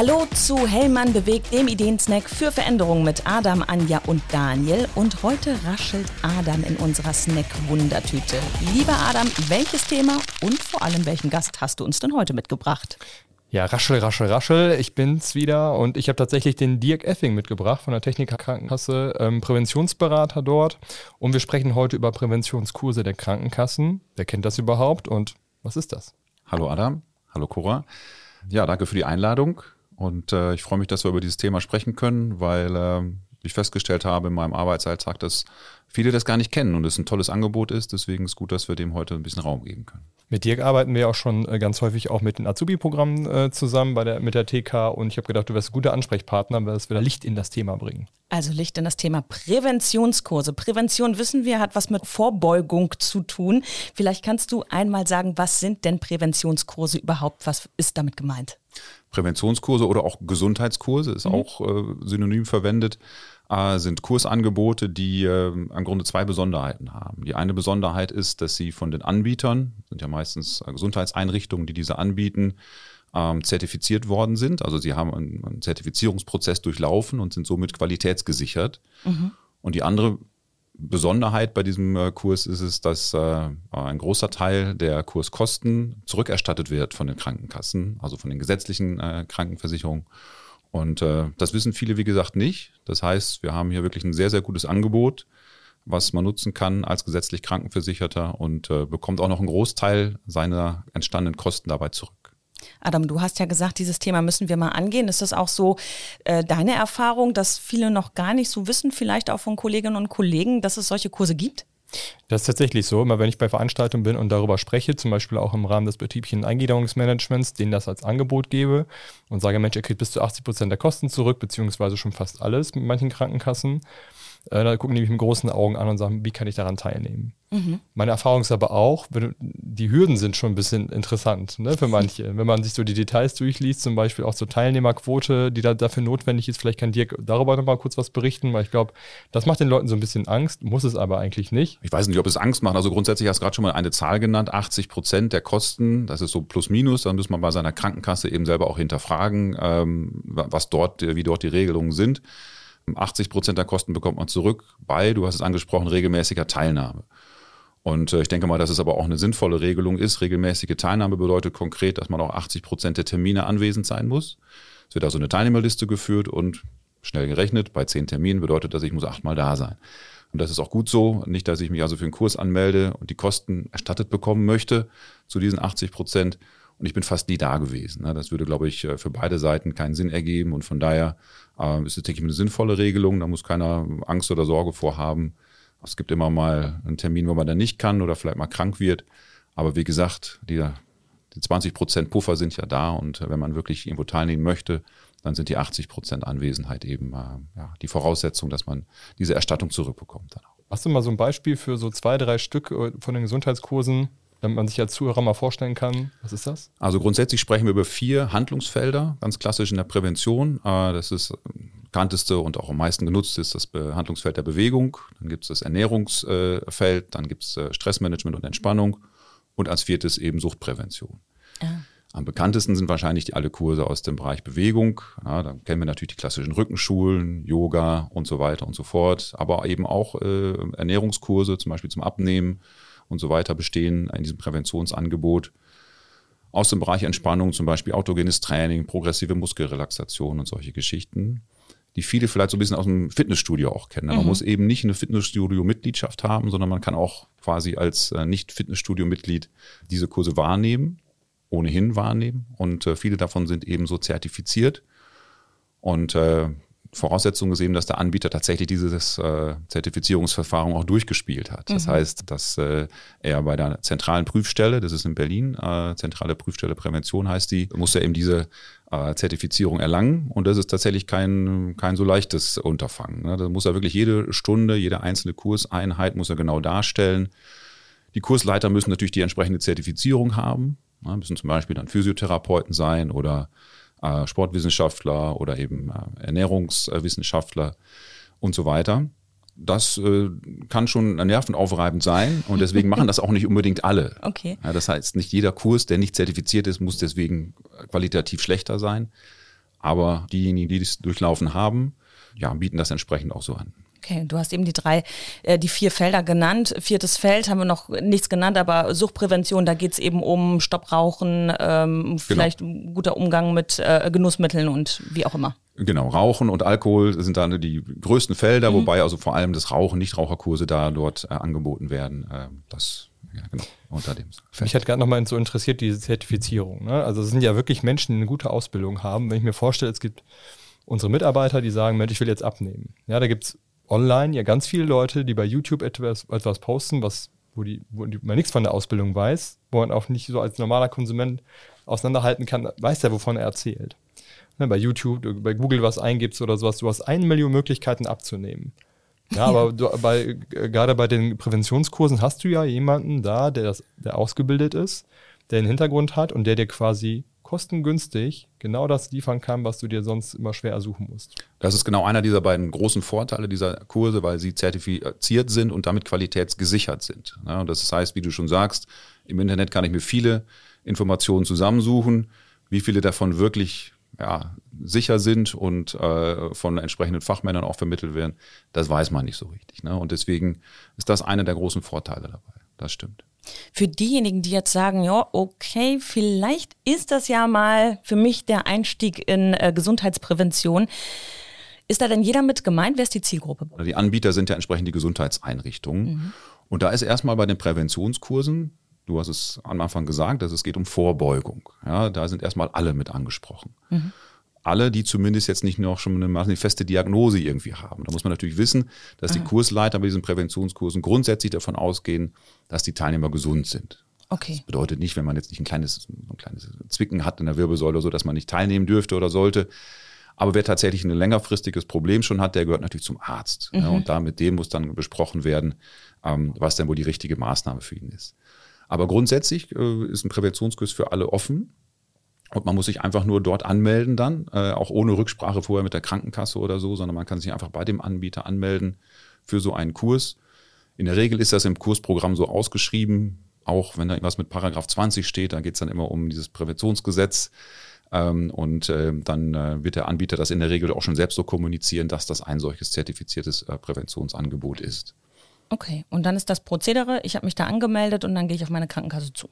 Hallo zu Hellmann bewegt, dem Ideensnack für Veränderungen mit Adam, Anja und Daniel. Und heute raschelt Adam in unserer Snack-Wundertüte. Lieber Adam, welches Thema und vor allem welchen Gast hast du uns denn heute mitgebracht? Ja, raschel, raschel, raschel. Ich bin's wieder und ich habe tatsächlich den Dirk Effing mitgebracht von der Techniker Krankenkasse, ähm, Präventionsberater dort. Und wir sprechen heute über Präventionskurse der Krankenkassen. Wer kennt das überhaupt und was ist das? Hallo Adam, hallo Cora. Ja, danke für die Einladung und äh, ich freue mich, dass wir über dieses Thema sprechen können, weil äh, ich festgestellt habe in meinem Arbeitsalltag, dass viele das gar nicht kennen und es ein tolles Angebot ist. Deswegen ist gut, dass wir dem heute ein bisschen Raum geben können. Mit Dirk arbeiten wir auch schon äh, ganz häufig auch mit den Azubi-Programmen äh, zusammen bei der, mit der TK und ich habe gedacht, du wärst ein guter Ansprechpartner, weil es wieder Licht in das Thema bringen. Also Licht in das Thema Präventionskurse. Prävention wissen wir, hat was mit Vorbeugung zu tun. Vielleicht kannst du einmal sagen, was sind denn Präventionskurse überhaupt? Was ist damit gemeint? Präventionskurse oder auch Gesundheitskurse ist mhm. auch äh, synonym verwendet äh, sind Kursangebote, die äh, im Grunde zwei Besonderheiten haben. Die eine Besonderheit ist, dass sie von den Anbietern, sind ja meistens äh, Gesundheitseinrichtungen, die diese anbieten, ähm, zertifiziert worden sind. Also sie haben einen, einen Zertifizierungsprozess durchlaufen und sind somit qualitätsgesichert. Mhm. Und die andere Besonderheit bei diesem äh, Kurs ist es, dass äh, ein großer Teil der Kurskosten zurückerstattet wird von den Krankenkassen, also von den gesetzlichen äh, Krankenversicherungen und das wissen viele, wie gesagt, nicht. Das heißt, wir haben hier wirklich ein sehr, sehr gutes Angebot, was man nutzen kann als gesetzlich Krankenversicherter und bekommt auch noch einen Großteil seiner entstandenen Kosten dabei zurück. Adam, du hast ja gesagt, dieses Thema müssen wir mal angehen. Ist das auch so äh, deine Erfahrung, dass viele noch gar nicht so wissen, vielleicht auch von Kolleginnen und Kollegen, dass es solche Kurse gibt? Das ist tatsächlich so. Immer wenn ich bei Veranstaltungen bin und darüber spreche, zum Beispiel auch im Rahmen des betrieblichen Eingliederungsmanagements, denen das als Angebot gebe und sage, Mensch, ihr kriegt bis zu 80 Prozent der Kosten zurück, beziehungsweise schon fast alles mit manchen Krankenkassen, äh, da gucken die mich mit großen Augen an und sagen, wie kann ich daran teilnehmen? Mhm. Meine Erfahrung ist aber auch, die Hürden sind schon ein bisschen interessant ne, für manche. Wenn man sich so die Details durchliest, zum Beispiel auch zur Teilnehmerquote, die da dafür notwendig ist, vielleicht kann Dirk darüber nochmal kurz was berichten, weil ich glaube, das macht den Leuten so ein bisschen Angst, muss es aber eigentlich nicht. Ich weiß nicht, ob es Angst macht. Also grundsätzlich hast du gerade schon mal eine Zahl genannt, 80 Prozent der Kosten, das ist so plus minus, dann muss man bei seiner Krankenkasse eben selber auch hinterfragen, ähm, was dort, wie dort die Regelungen sind. 80 Prozent der Kosten bekommt man zurück bei, du hast es angesprochen, regelmäßiger Teilnahme. Und äh, ich denke mal, dass es aber auch eine sinnvolle Regelung ist. Regelmäßige Teilnahme bedeutet konkret, dass man auch 80 Prozent der Termine anwesend sein muss. Es wird also eine Teilnehmerliste geführt und schnell gerechnet, bei zehn Terminen bedeutet das, ich muss achtmal da sein. Und das ist auch gut so. Nicht, dass ich mich also für einen Kurs anmelde und die Kosten erstattet bekommen möchte zu diesen 80 Prozent. Und ich bin fast nie da gewesen. Ne? Das würde, glaube ich, äh, für beide Seiten keinen Sinn ergeben. Und von daher äh, ist es, denke ich, eine sinnvolle Regelung. Da muss keiner Angst oder Sorge vorhaben. Es gibt immer mal einen Termin, wo man dann nicht kann oder vielleicht mal krank wird. Aber wie gesagt, die, die 20 Prozent Puffer sind ja da. Und wenn man wirklich irgendwo teilnehmen möchte, dann sind die 80 Prozent Anwesenheit eben äh, ja, die Voraussetzung, dass man diese Erstattung zurückbekommt. Dann auch. Hast du mal so ein Beispiel für so zwei, drei Stück äh, von den Gesundheitskursen, damit man sich als Zuhörer mal vorstellen kann, was ist das? Also grundsätzlich sprechen wir über vier Handlungsfelder, ganz klassisch in der Prävention. Äh, das ist bekannteste und auch am meisten genutzte ist das Handlungsfeld der Bewegung. Dann gibt es das Ernährungsfeld, dann gibt es äh, Stressmanagement und Entspannung und als viertes eben Suchtprävention. Ja. Am bekanntesten sind wahrscheinlich die alle Kurse aus dem Bereich Bewegung. Ja, da kennen wir natürlich die klassischen Rückenschulen, Yoga und so weiter und so fort. Aber eben auch äh, Ernährungskurse, zum Beispiel zum Abnehmen, und so weiter bestehen in diesem Präventionsangebot. Aus dem Bereich Entspannung zum Beispiel autogenes Training, progressive Muskelrelaxation und solche Geschichten, die viele vielleicht so ein bisschen aus dem Fitnessstudio auch kennen. Man mhm. muss eben nicht eine Fitnessstudio-Mitgliedschaft haben, sondern man kann auch quasi als äh, Nicht-Fitnessstudio-Mitglied diese Kurse wahrnehmen, ohnehin wahrnehmen. Und äh, viele davon sind eben so zertifiziert. Und äh, Voraussetzung eben, dass der Anbieter tatsächlich dieses äh, Zertifizierungsverfahren auch durchgespielt hat. Das mhm. heißt, dass äh, er bei der zentralen Prüfstelle, das ist in Berlin, äh, zentrale Prüfstelle Prävention heißt die, muss er eben diese äh, Zertifizierung erlangen. Und das ist tatsächlich kein, kein so leichtes Unterfangen. Ne? Da muss er wirklich jede Stunde, jede einzelne Kurseinheit muss er genau darstellen. Die Kursleiter müssen natürlich die entsprechende Zertifizierung haben. Ne? Müssen zum Beispiel dann Physiotherapeuten sein oder äh, Sportwissenschaftler oder eben äh, Ernährungswissenschaftler und so weiter. Das äh, kann schon nervenaufreibend sein und deswegen machen das auch nicht unbedingt alle. Okay. Ja, das heißt, nicht jeder Kurs, der nicht zertifiziert ist, muss deswegen qualitativ schlechter sein. Aber diejenigen, die das durchlaufen haben, ja, bieten das entsprechend auch so an. Okay, du hast eben die drei, äh, die vier Felder genannt. Viertes Feld haben wir noch nichts genannt, aber Suchtprävention, da geht es eben um Stopprauchen, ähm, genau. vielleicht genau. guter Umgang mit äh, Genussmitteln und wie auch immer. Genau, Rauchen und Alkohol sind dann die größten Felder, mhm. wobei also vor allem das Rauchen, Nichtraucherkurse da dort äh, angeboten werden. Äh, das ja, genau, unter dem Feld. Mich hat gerade nochmal so interessiert, diese Zertifizierung. Ne? Also es sind ja wirklich Menschen, die eine gute Ausbildung haben. Wenn ich mir vorstelle, es gibt unsere Mitarbeiter, die sagen, Mensch, ich will jetzt abnehmen. Ja, da gibt es online ja ganz viele Leute, die bei YouTube etwas, etwas posten, was, wo, die, wo die, man nichts von der Ausbildung weiß, wo man auch nicht so als normaler Konsument auseinanderhalten kann, weiß der, wovon er erzählt. Ne, bei YouTube, bei Google was eingibst oder sowas, du hast eine Million Möglichkeiten abzunehmen. Ja, aber du, bei, gerade bei den Präventionskursen hast du ja jemanden da, der, das, der ausgebildet ist, der einen Hintergrund hat und der dir quasi kostengünstig genau das liefern kann, was du dir sonst immer schwer ersuchen musst. Das ist genau einer dieser beiden großen Vorteile dieser Kurse, weil sie zertifiziert sind und damit qualitätsgesichert sind. Ja, das heißt, wie du schon sagst, im Internet kann ich mir viele Informationen zusammensuchen, wie viele davon wirklich ja, sicher sind und äh, von entsprechenden Fachmännern auch vermittelt werden, das weiß man nicht so richtig. Ne? Und deswegen ist das einer der großen Vorteile dabei. Das stimmt. Für diejenigen, die jetzt sagen, ja, okay, vielleicht ist das ja mal für mich der Einstieg in äh, Gesundheitsprävention. Ist da denn jeder mit gemeint? Wer ist die Zielgruppe? Die Anbieter sind ja entsprechend die Gesundheitseinrichtungen. Mhm. Und da ist erstmal bei den Präventionskursen, du hast es am Anfang gesagt, dass es geht um Vorbeugung. Ja, da sind erstmal alle mit angesprochen. Mhm alle, die zumindest jetzt nicht noch schon eine, feste Diagnose irgendwie haben. Da muss man natürlich wissen, dass die ah. Kursleiter bei diesen Präventionskursen grundsätzlich davon ausgehen, dass die Teilnehmer gesund sind. Okay. Das bedeutet nicht, wenn man jetzt nicht ein kleines, ein kleines Zwicken hat in der Wirbelsäule, so dass man nicht teilnehmen dürfte oder sollte. Aber wer tatsächlich ein längerfristiges Problem schon hat, der gehört natürlich zum Arzt. Mhm. Ja, und da mit dem muss dann besprochen werden, ähm, was denn wohl die richtige Maßnahme für ihn ist. Aber grundsätzlich äh, ist ein Präventionskurs für alle offen. Und man muss sich einfach nur dort anmelden dann, äh, auch ohne Rücksprache vorher mit der Krankenkasse oder so, sondern man kann sich einfach bei dem Anbieter anmelden für so einen Kurs. In der Regel ist das im Kursprogramm so ausgeschrieben, auch wenn da irgendwas mit Paragraph 20 steht, da geht es dann immer um dieses Präventionsgesetz. Ähm, und äh, dann äh, wird der Anbieter das in der Regel auch schon selbst so kommunizieren, dass das ein solches zertifiziertes äh, Präventionsangebot ist. Okay, und dann ist das Prozedere, ich habe mich da angemeldet und dann gehe ich auf meine Krankenkasse zu.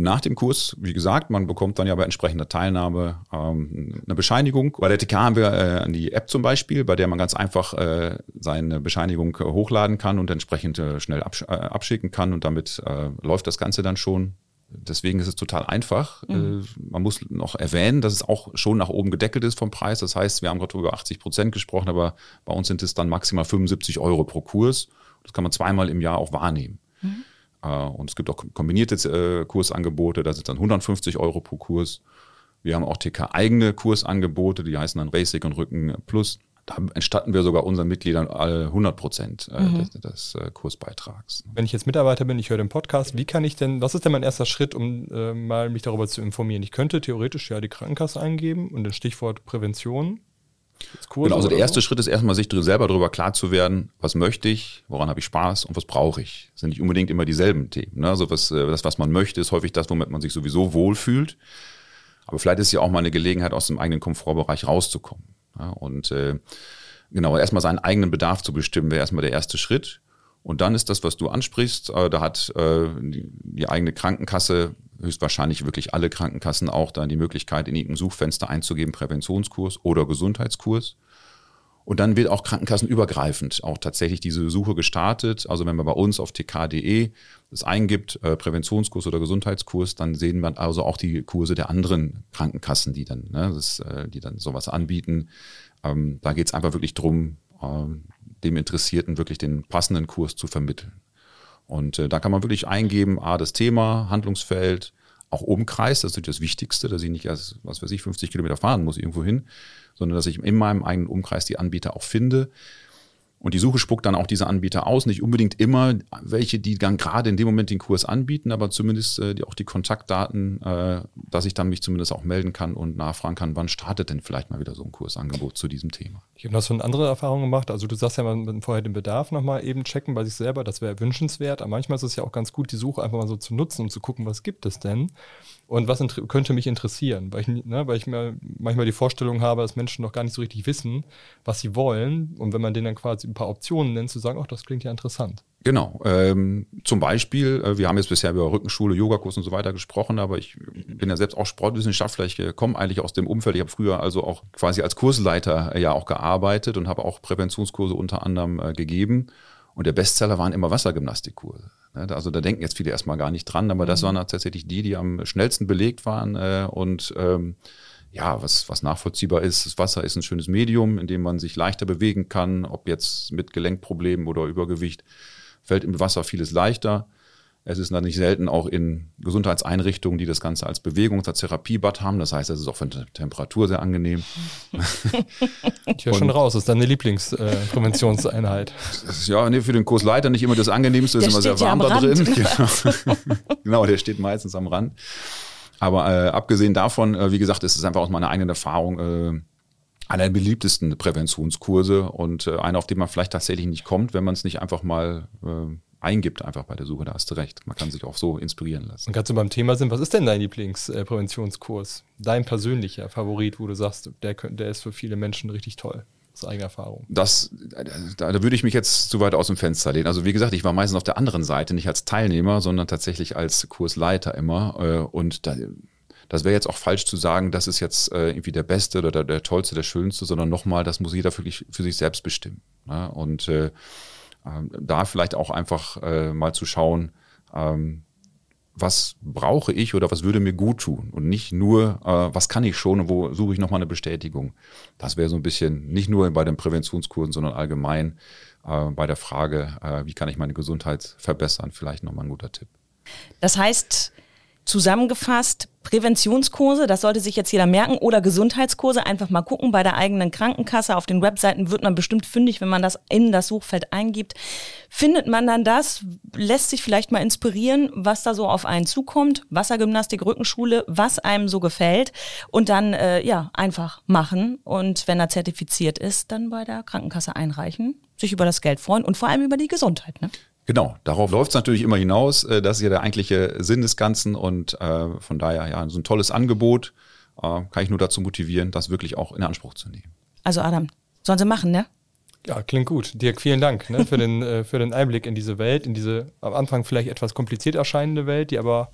Nach dem Kurs, wie gesagt, man bekommt dann ja bei entsprechender Teilnahme ähm, eine Bescheinigung. Bei der TK haben wir äh, die App zum Beispiel, bei der man ganz einfach äh, seine Bescheinigung äh, hochladen kann und entsprechend äh, schnell absch äh, abschicken kann und damit äh, läuft das Ganze dann schon. Deswegen ist es total einfach. Mhm. man muss noch erwähnen, dass es auch schon nach oben gedeckelt ist vom Preis. Das heißt, wir haben gerade über 80 Prozent gesprochen, aber bei uns sind es dann maximal 75 Euro pro Kurs. Das kann man zweimal im Jahr auch wahrnehmen. Mhm. Äh, und es gibt auch kombinierte äh, Kursangebote, da sind dann 150 Euro pro Kurs. Wir haben auch TK-eigene Kursangebote, die heißen dann Basic und Rücken Plus. Da entstatten wir sogar unseren Mitgliedern 100 Prozent äh, mhm. des, des, Kursbeitrags. Wenn ich jetzt Mitarbeiter bin, ich höre den Podcast, wie kann ich denn, was ist denn mein erster Schritt, um äh, mal mich darüber zu informieren? Ich könnte theoretisch ja die Krankenkasse eingeben und das Stichwort Prävention Genau, also der erste so? Schritt ist erstmal, sich selber darüber klar zu werden, was möchte ich, woran habe ich Spaß und was brauche ich. Das sind nicht unbedingt immer dieselben Themen. Ne? Also was, äh, das, was man möchte, ist häufig das, womit man sich sowieso wohlfühlt. Aber vielleicht ist ja auch mal eine Gelegenheit, aus dem eigenen Komfortbereich rauszukommen. Ja? Und äh, genau, erstmal seinen eigenen Bedarf zu bestimmen, wäre erstmal der erste Schritt. Und dann ist das, was du ansprichst, äh, da hat äh, die, eigene Krankenkasse höchstwahrscheinlich wirklich alle Krankenkassen auch dann die Möglichkeit, in irgendein Suchfenster einzugeben, Präventionskurs oder Gesundheitskurs. Und dann wird auch krankenkassenübergreifend auch tatsächlich diese Suche gestartet. Also wenn man bei uns auf tk.de das eingibt, äh, Präventionskurs oder Gesundheitskurs, dann sehen wir also auch die Kurse der anderen Krankenkassen, die dann, ne, das, die dann sowas anbieten. Ähm, da geht es einfach wirklich drum, dem Interessierten wirklich den passenden Kurs zu vermitteln. Und äh, da kann man wirklich eingeben, A, das Thema, Handlungsfeld, auch Umkreis, das ist natürlich das Wichtigste, dass ich nicht erst, was weiß ich, 50 Kilometer fahren muss irgendwo hin, sondern dass ich in meinem eigenen Umkreis die Anbieter auch finde. Und die Suche spuckt dann auch diese Anbieter aus, nicht unbedingt immer welche, die dann gerade in dem Moment den Kurs anbieten, aber zumindest äh, die, auch die Kontaktdaten, äh, dass ich dann mich zumindest auch melden kann und nachfragen kann, wann startet denn vielleicht mal wieder so ein Kursangebot zu diesem Thema. Ich habe noch so eine andere Erfahrung gemacht. Also du sagst ja, man vorher den Bedarf nochmal eben checken bei sich selber, das wäre wünschenswert. Aber manchmal ist es ja auch ganz gut, die Suche einfach mal so zu nutzen, um zu gucken, was gibt es denn und was könnte mich interessieren, weil ich, ne, weil ich mir manchmal die Vorstellung habe, dass Menschen noch gar nicht so richtig wissen, was sie wollen. Und wenn man denen dann quasi ein paar Optionen nennt, zu sagen, ach, das klingt ja interessant. Genau. Ähm, zum Beispiel, äh, wir haben jetzt bisher über Rückenschule, Yogakurs und so weiter gesprochen, aber ich bin ja selbst auch Sportwissenschaftler. Ich äh, komme eigentlich aus dem Umfeld. Ich habe früher also auch quasi als Kursleiter äh, ja auch gearbeitet und habe auch Präventionskurse unter anderem äh, gegeben. Und der Bestseller waren immer Wassergymnastikkurse. Ne, also da denken jetzt viele erstmal gar nicht dran, aber das mhm. waren tatsächlich die, die am schnellsten belegt waren und ähm, ja, was, was nachvollziehbar ist, das Wasser ist ein schönes Medium, in dem man sich leichter bewegen kann, ob jetzt mit Gelenkproblemen oder Übergewicht, fällt im Wasser vieles leichter. Es ist dann nicht selten auch in Gesundheitseinrichtungen, die das Ganze als Bewegungs-, als Therapiebad haben. Das heißt, es ist auch von der Temperatur sehr angenehm. ich höre schon raus, das ist deine Lieblingspräventionseinheit. Äh, ja, nee, für den Kursleiter nicht immer das Angenehmste, ist immer sehr warm da drin. Genau. genau, der steht meistens am Rand. Aber äh, abgesehen davon, äh, wie gesagt, ist es einfach aus meiner eigenen Erfahrung äh, einer der beliebtesten Präventionskurse und äh, einer, auf den man vielleicht tatsächlich nicht kommt, wenn man es nicht einfach mal äh, eingibt einfach bei der Suche, da hast du recht. Man kann sich auch so inspirieren lassen. Und kannst du beim Thema sind, was ist denn dein Lieblingspräventionskurs? Dein persönlicher Favorit, wo du sagst, der, der ist für viele Menschen richtig toll? Aus eigener Erfahrung. Das, da, da würde ich mich jetzt zu weit aus dem Fenster lehnen. Also wie gesagt, ich war meistens auf der anderen Seite, nicht als Teilnehmer, sondern tatsächlich als Kursleiter immer. Äh, und da, das wäre jetzt auch falsch zu sagen, das ist jetzt äh, irgendwie der Beste oder der, der Tollste, der Schönste, sondern nochmal, das muss jeder wirklich für sich selbst bestimmen. Ne? Und äh, ähm, da vielleicht auch einfach mal zu schauen, ähm, was brauche ich oder was würde mir gut tun und nicht nur, äh, was kann ich schon und wo suche ich nochmal eine Bestätigung. Das wäre so ein bisschen nicht nur bei den Präventionskursen, sondern allgemein äh, bei der Frage, äh, wie kann ich meine Gesundheit verbessern, vielleicht nochmal ein guter Tipp. Das heißt, Zusammengefasst, Präventionskurse, das sollte sich jetzt jeder merken, oder Gesundheitskurse, einfach mal gucken bei der eigenen Krankenkasse. Auf den Webseiten wird man bestimmt fündig, wenn man das in das Suchfeld eingibt. Findet man dann das, lässt sich vielleicht mal inspirieren, was da so auf einen zukommt, Wassergymnastik, Rückenschule, was einem so gefällt und dann äh, ja einfach machen und wenn er zertifiziert ist, dann bei der Krankenkasse einreichen, sich über das Geld freuen und vor allem über die Gesundheit. Ne? Genau, darauf läuft es natürlich immer hinaus. Äh, das ist ja der eigentliche Sinn des Ganzen und äh, von daher ja so ein tolles Angebot. Äh, kann ich nur dazu motivieren, das wirklich auch in Anspruch zu nehmen. Also Adam, sollen sie machen, ne? Ja, klingt gut. Dirk, vielen Dank ne, für, den, äh, für den Einblick in diese Welt, in diese am Anfang vielleicht etwas kompliziert erscheinende Welt, die aber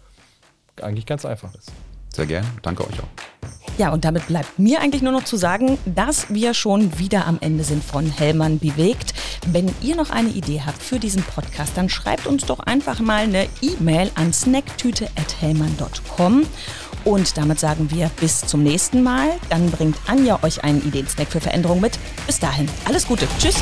eigentlich ganz einfach ist. Sehr gerne. Danke euch auch. Ja, und damit bleibt mir eigentlich nur noch zu sagen, dass wir schon wieder am Ende sind von Hellmann bewegt. Wenn ihr noch eine Idee habt für diesen Podcast, dann schreibt uns doch einfach mal eine E-Mail an snacktüte.hellmann.com. Und damit sagen wir bis zum nächsten Mal. Dann bringt Anja euch einen Ideensnack für Veränderung mit. Bis dahin, alles Gute. Tschüss.